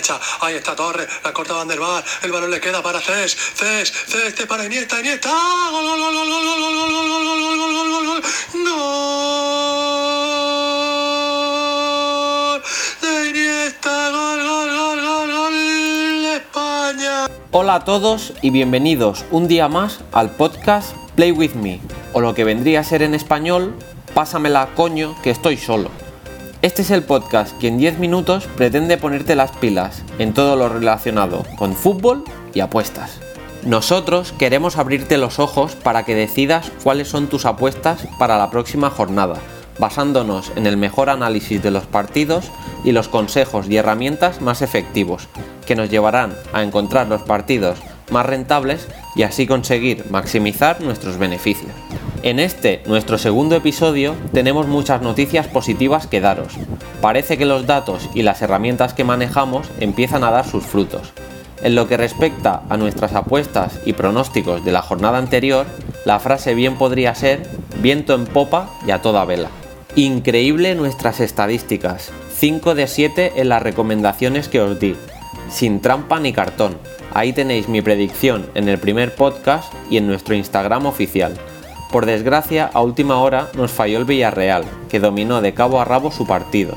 derecha. Ahí está Torres, la corta Van der Bar. El balón le queda para Cés. Cés, Cés, te para Iniesta, Iniesta. Gol, gol, gol, gol, gol, gol, gol, gol, gol, gol, gol, gol, gol, gol. De Iniesta, gol, gol, gol, gol, gol España. Hola a todos y bienvenidos un día más al podcast Play With Me, o lo que vendría a ser en español, Pásamela coño que estoy solo. Este es el podcast que en 10 minutos pretende ponerte las pilas en todo lo relacionado con fútbol y apuestas. Nosotros queremos abrirte los ojos para que decidas cuáles son tus apuestas para la próxima jornada, basándonos en el mejor análisis de los partidos y los consejos y herramientas más efectivos, que nos llevarán a encontrar los partidos más rentables y así conseguir maximizar nuestros beneficios. En este, nuestro segundo episodio, tenemos muchas noticias positivas que daros. Parece que los datos y las herramientas que manejamos empiezan a dar sus frutos. En lo que respecta a nuestras apuestas y pronósticos de la jornada anterior, la frase bien podría ser viento en popa y a toda vela. Increíble nuestras estadísticas, 5 de 7 en las recomendaciones que os di, sin trampa ni cartón. Ahí tenéis mi predicción en el primer podcast y en nuestro Instagram oficial. Por desgracia, a última hora nos falló el Villarreal, que dominó de cabo a rabo su partido.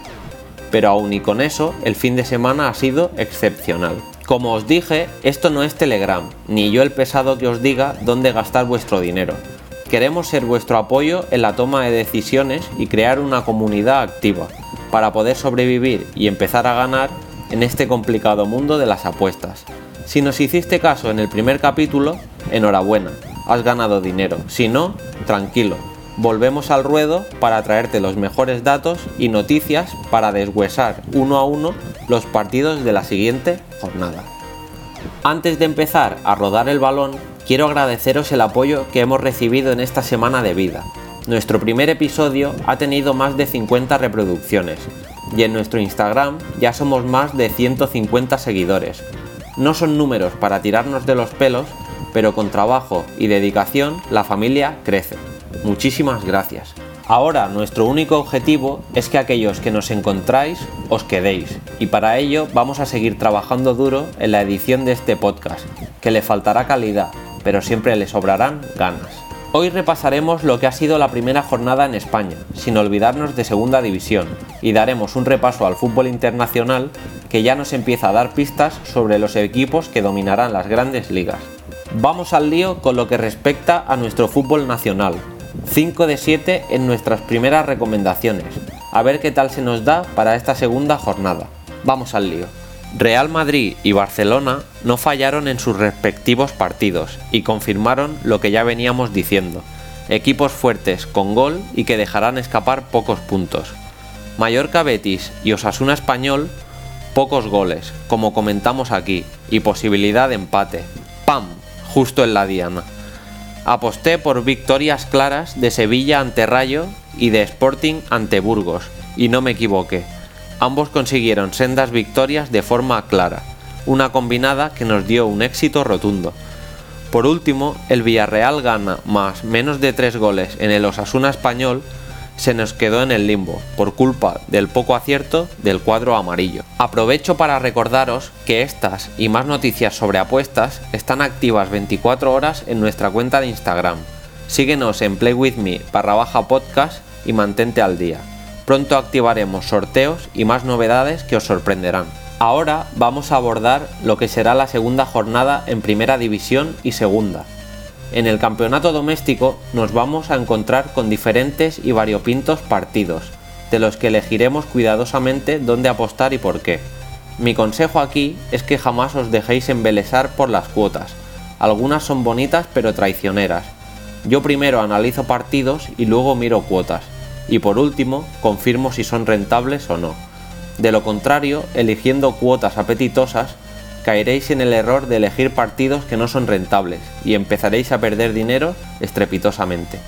Pero aún y con eso, el fin de semana ha sido excepcional. Como os dije, esto no es Telegram, ni yo el pesado que os diga dónde gastar vuestro dinero. Queremos ser vuestro apoyo en la toma de decisiones y crear una comunidad activa, para poder sobrevivir y empezar a ganar en este complicado mundo de las apuestas. Si nos hiciste caso en el primer capítulo, enhorabuena, has ganado dinero. Si no, tranquilo. Volvemos al ruedo para traerte los mejores datos y noticias para deshuesar uno a uno los partidos de la siguiente jornada. Antes de empezar a rodar el balón, quiero agradeceros el apoyo que hemos recibido en esta semana de vida. Nuestro primer episodio ha tenido más de 50 reproducciones y en nuestro Instagram ya somos más de 150 seguidores. No son números para tirarnos de los pelos, pero con trabajo y dedicación la familia crece. Muchísimas gracias. Ahora nuestro único objetivo es que aquellos que nos encontráis os quedéis y para ello vamos a seguir trabajando duro en la edición de este podcast, que le faltará calidad, pero siempre le sobrarán ganas. Hoy repasaremos lo que ha sido la primera jornada en España, sin olvidarnos de Segunda División, y daremos un repaso al fútbol internacional que ya nos empieza a dar pistas sobre los equipos que dominarán las grandes ligas. Vamos al lío con lo que respecta a nuestro fútbol nacional. 5 de 7 en nuestras primeras recomendaciones. A ver qué tal se nos da para esta segunda jornada. Vamos al lío. Real Madrid y Barcelona no fallaron en sus respectivos partidos y confirmaron lo que ya veníamos diciendo. Equipos fuertes con gol y que dejarán escapar pocos puntos. Mallorca Betis y Osasuna Español, pocos goles, como comentamos aquí, y posibilidad de empate. ¡Pam! Justo en la diana. Aposté por victorias claras de Sevilla ante Rayo y de Sporting ante Burgos, y no me equivoqué. Ambos consiguieron sendas victorias de forma clara, una combinada que nos dio un éxito rotundo. Por último, el Villarreal gana más menos de tres goles en el Osasuna español se nos quedó en el limbo por culpa del poco acierto del cuadro amarillo. Aprovecho para recordaros que estas y más noticias sobre apuestas están activas 24 horas en nuestra cuenta de Instagram. Síguenos en playwithme barra baja podcast y mantente al día. Pronto activaremos sorteos y más novedades que os sorprenderán. Ahora vamos a abordar lo que será la segunda jornada en primera división y segunda, en el campeonato doméstico nos vamos a encontrar con diferentes y variopintos partidos, de los que elegiremos cuidadosamente dónde apostar y por qué. Mi consejo aquí es que jamás os dejéis embelesar por las cuotas. Algunas son bonitas pero traicioneras. Yo primero analizo partidos y luego miro cuotas. Y por último, confirmo si son rentables o no. De lo contrario, eligiendo cuotas apetitosas, caeréis en el error de elegir partidos que no son rentables y empezaréis a perder dinero estrepitosamente.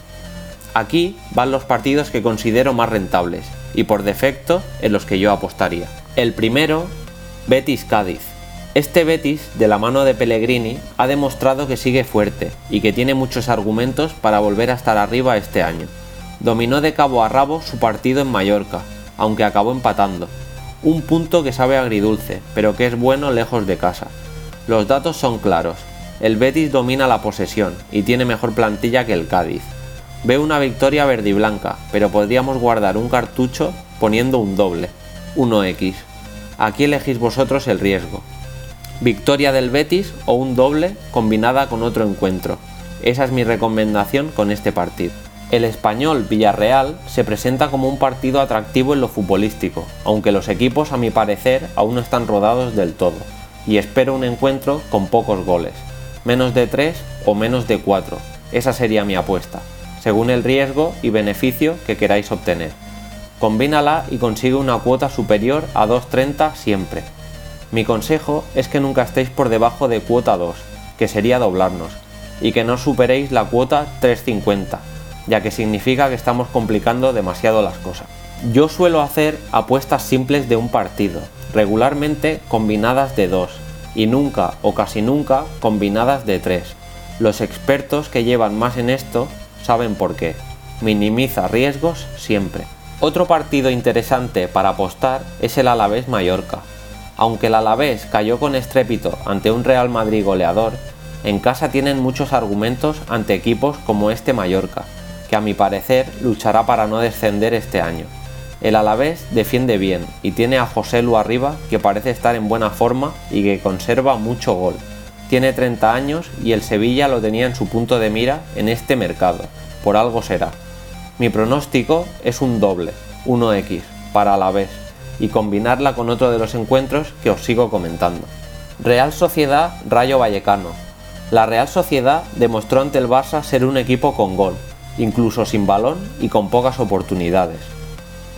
Aquí van los partidos que considero más rentables y por defecto en los que yo apostaría. El primero, Betis Cádiz. Este Betis, de la mano de Pellegrini, ha demostrado que sigue fuerte y que tiene muchos argumentos para volver a estar arriba este año. Dominó de cabo a rabo su partido en Mallorca, aunque acabó empatando, Un punto que sabe agridulce, pero que es bueno lejos de casa. Los datos son claros. El Betis domina la posesión y tiene mejor plantilla que el Cádiz. Veo una victoria verde y blanca, pero podríamos guardar un cartucho poniendo un doble, 1x. Aquí elegís vosotros el riesgo. Victoria del Betis o un doble combinada con otro encuentro. Esa es mi recomendación con este partido. El español Villarreal se presenta como un partido atractivo en lo futbolístico, aunque los equipos a mi parecer aún no están rodados del todo, y espero un encuentro con pocos goles, menos de 3 o menos de 4, esa sería mi apuesta según el riesgo y beneficio que queráis obtener. Combínala y consigue una cuota superior a 2.30 siempre. Mi consejo es que nunca estéis por debajo de cuota 2, que sería doblarnos, y que no superéis la cuota 3.50, ya que significa que estamos complicando demasiado las cosas. Yo suelo hacer apuestas simples de un partido, regularmente combinadas de 2, y nunca o casi nunca combinadas de 3. Los expertos que llevan más en esto saben por qué. Minimiza riesgos siempre. Otro partido interesante para apostar es el Alavés Mallorca. Aunque el Alavés cayó con estrépito ante un Real Madrid goleador, en casa tienen muchos argumentos ante equipos como este Mallorca, que a mi parecer luchará para no descender este año. El Alavés defiende bien y tiene a José Lu arriba que parece estar en buena forma y que conserva mucho gol. Tiene 30 años y el Sevilla lo tenía en su punto de mira en este mercado, por algo será. Mi pronóstico es un doble, 1x, para la vez, y combinarla con otro de los encuentros que os sigo comentando. Real Sociedad Rayo Vallecano. La Real Sociedad demostró ante el Barça ser un equipo con gol, incluso sin balón y con pocas oportunidades.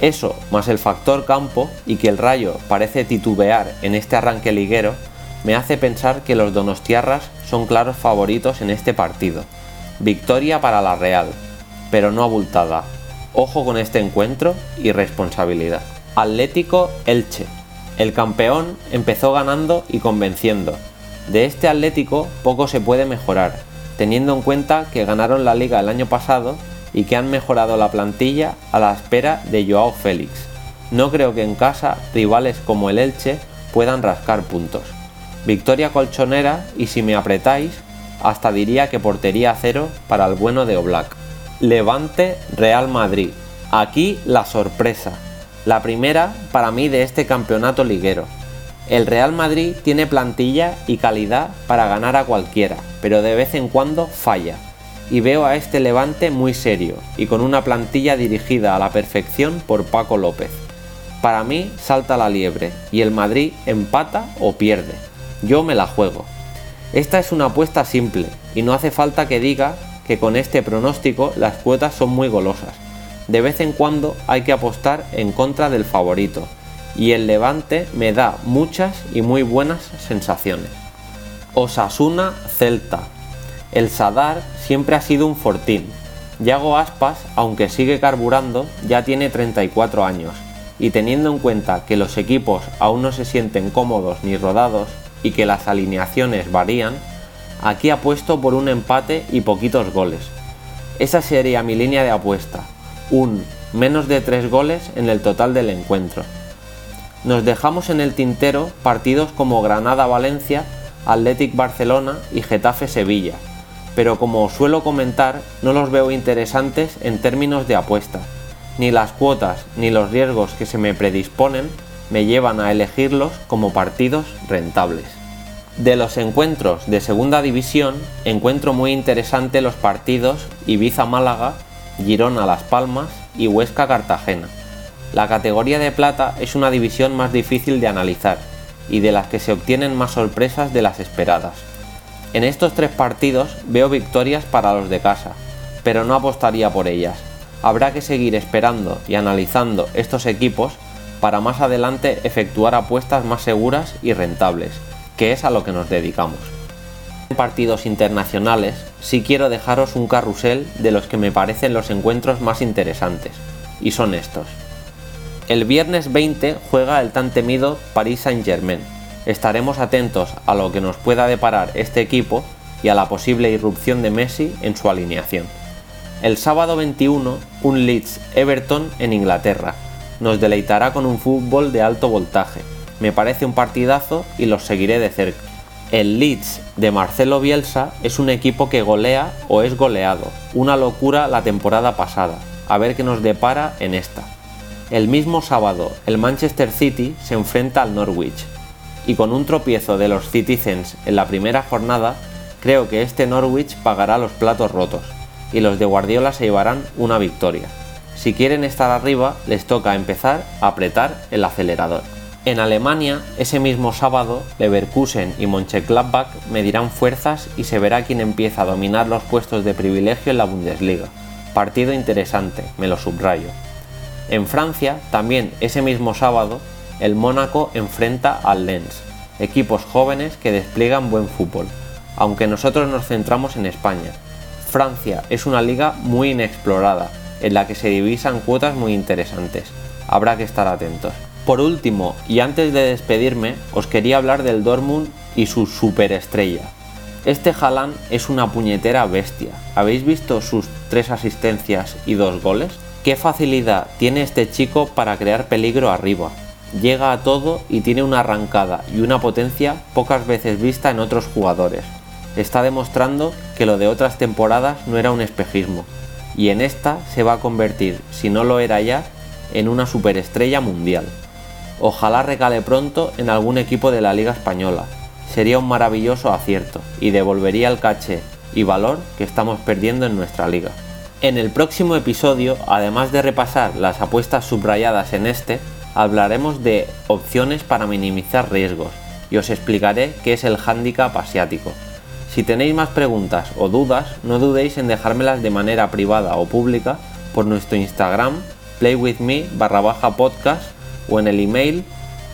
Eso, más el factor campo y que el Rayo parece titubear en este arranque liguero, me hace pensar que los donostiarras son claros favoritos en este partido. Victoria para la Real, pero no abultada. Ojo con este encuentro y responsabilidad. Atlético Elche. El campeón empezó ganando y convenciendo. De este Atlético poco se puede mejorar, teniendo en cuenta que ganaron la liga el año pasado y que han mejorado la plantilla a la espera de Joao Félix. No creo que en casa rivales como el Elche puedan rascar puntos. Victoria colchonera y si me apretáis, hasta diría que portería cero para el bueno de Oblak. Levante Real Madrid. Aquí la sorpresa. La primera para mí de este campeonato liguero. El Real Madrid tiene plantilla y calidad para ganar a cualquiera, pero de vez en cuando falla. Y veo a este Levante muy serio y con una plantilla dirigida a la perfección por Paco López. Para mí salta la liebre y el Madrid empata o pierde yo me la juego. Esta es una apuesta simple y no hace falta que diga que con este pronóstico las cuotas son muy golosas. De vez en cuando hay que apostar en contra del favorito y el Levante me da muchas y muy buenas sensaciones. Osasuna Celta. El Sadar siempre ha sido un fortín. Yago Aspas, aunque sigue carburando, ya tiene 34 años y teniendo en cuenta que los equipos aún no se sienten cómodos ni rodados, y que las alineaciones varían, aquí apuesto por un empate y poquitos goles. Esa sería mi línea de apuesta, un menos de 3 goles en el total del encuentro. Nos dejamos en el tintero partidos como Granada-Valencia, Athletic Barcelona y Getafe-Sevilla, pero como suelo comentar, no los veo interesantes en términos de apuesta. Ni las cuotas ni los riesgos que se me predisponen me llevan a elegirlos como partidos rentables. De los encuentros de segunda división encuentro muy interesante los partidos Ibiza-Málaga, Girona-Las Palmas y Huesca-Cartagena. La categoría de plata es una división más difícil de analizar y de las que se obtienen más sorpresas de las esperadas. En estos tres partidos veo victorias para los de casa, pero no apostaría por ellas. Habrá que seguir esperando y analizando estos equipos para más adelante efectuar apuestas más seguras y rentables, que es a lo que nos dedicamos. En partidos internacionales sí quiero dejaros un carrusel de los que me parecen los encuentros más interesantes, y son estos. El viernes 20 juega el tan temido Paris Saint-Germain. Estaremos atentos a lo que nos pueda deparar este equipo y a la posible irrupción de Messi en su alineación. El sábado 21, un Leeds Everton en Inglaterra, nos deleitará con un fútbol de alto voltaje. Me parece un partidazo y los seguiré de cerca. El Leeds de Marcelo Bielsa es un equipo que golea o es goleado, una locura la temporada pasada, a ver qué nos depara en esta. El mismo sábado, el Manchester City se enfrenta al Norwich, y con un tropiezo de los Citizens en la primera jornada, creo que este Norwich pagará los platos rotos, y los de Guardiola se llevarán una victoria. Si quieren estar arriba, les toca empezar a apretar el acelerador. En Alemania, ese mismo sábado, Leverkusen y Mönchengladbach medirán fuerzas y se verá quién empieza a dominar los puestos de privilegio en la Bundesliga. Partido interesante, me lo subrayo. En Francia, también ese mismo sábado, el Mónaco enfrenta al Lens, equipos jóvenes que despliegan buen fútbol, aunque nosotros nos centramos en España. Francia es una liga muy inexplorada, en la que se divisan cuotas muy interesantes. Habrá que estar atentos. Por último, y antes de despedirme, os quería hablar del Dortmund y su superestrella. Este Haaland es una puñetera bestia. ¿Habéis visto sus tres asistencias y dos goles? ¿Qué facilidad tiene este chico para crear peligro arriba? Llega a todo y tiene una arrancada y una potencia pocas veces vista en otros jugadores. Está demostrando que lo de otras temporadas no era un espejismo, y en esta se va a convertir, si no lo era ya, en una superestrella mundial. Ojalá regale pronto en algún equipo de la Liga Española. Sería un maravilloso acierto y devolvería el caché y valor que estamos perdiendo en nuestra liga. En el próximo episodio, además de repasar las apuestas subrayadas en este, hablaremos de opciones para minimizar riesgos y os explicaré qué es el handicap asiático. Si tenéis más preguntas o dudas, no dudéis en dejármelas de manera privada o pública por nuestro Instagram playwithme barra baja podcast o en el email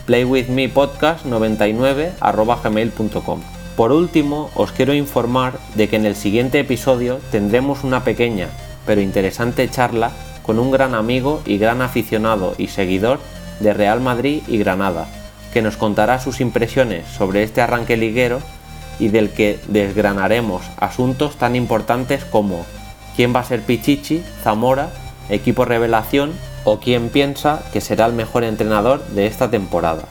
playwithmepodcast99 gmail.com. Por último, os quiero informar de que en el siguiente episodio tendremos una pequeña pero interesante charla con un gran amigo y gran aficionado y seguidor de Real Madrid y Granada, que nos contará sus impresiones sobre este arranque liguero y del que desgranaremos asuntos tan importantes como quién va a ser Pichichi, Zamora, equipo revelación o quién piensa que será el mejor entrenador de esta temporada.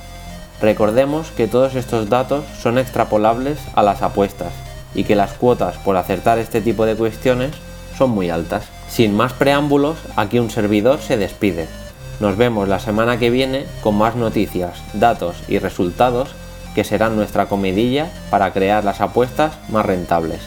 Recordemos que todos estos datos son extrapolables a las apuestas y que las cuotas por acertar este tipo de cuestiones son muy altas. Sin más preámbulos, aquí un servidor se despide. Nos vemos la semana que viene con más noticias, datos y resultados que serán nuestra comidilla para crear las apuestas más rentables.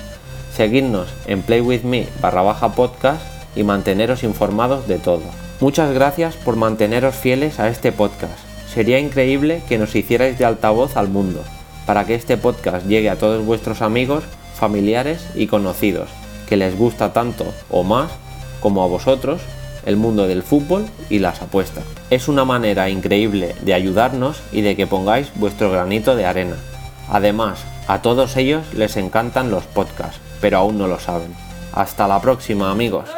Seguidnos en playwithme barra baja podcast y manteneros informados de todo. Muchas gracias por manteneros fieles a este podcast. Sería increíble que nos hicierais de altavoz al mundo, para que este podcast llegue a todos vuestros amigos, familiares y conocidos, que les gusta tanto o más como a vosotros el mundo del fútbol y las apuestas. Es una manera increíble de ayudarnos y de que pongáis vuestro granito de arena. Además, a todos ellos les encantan los podcasts, pero aún no lo saben. Hasta la próxima amigos.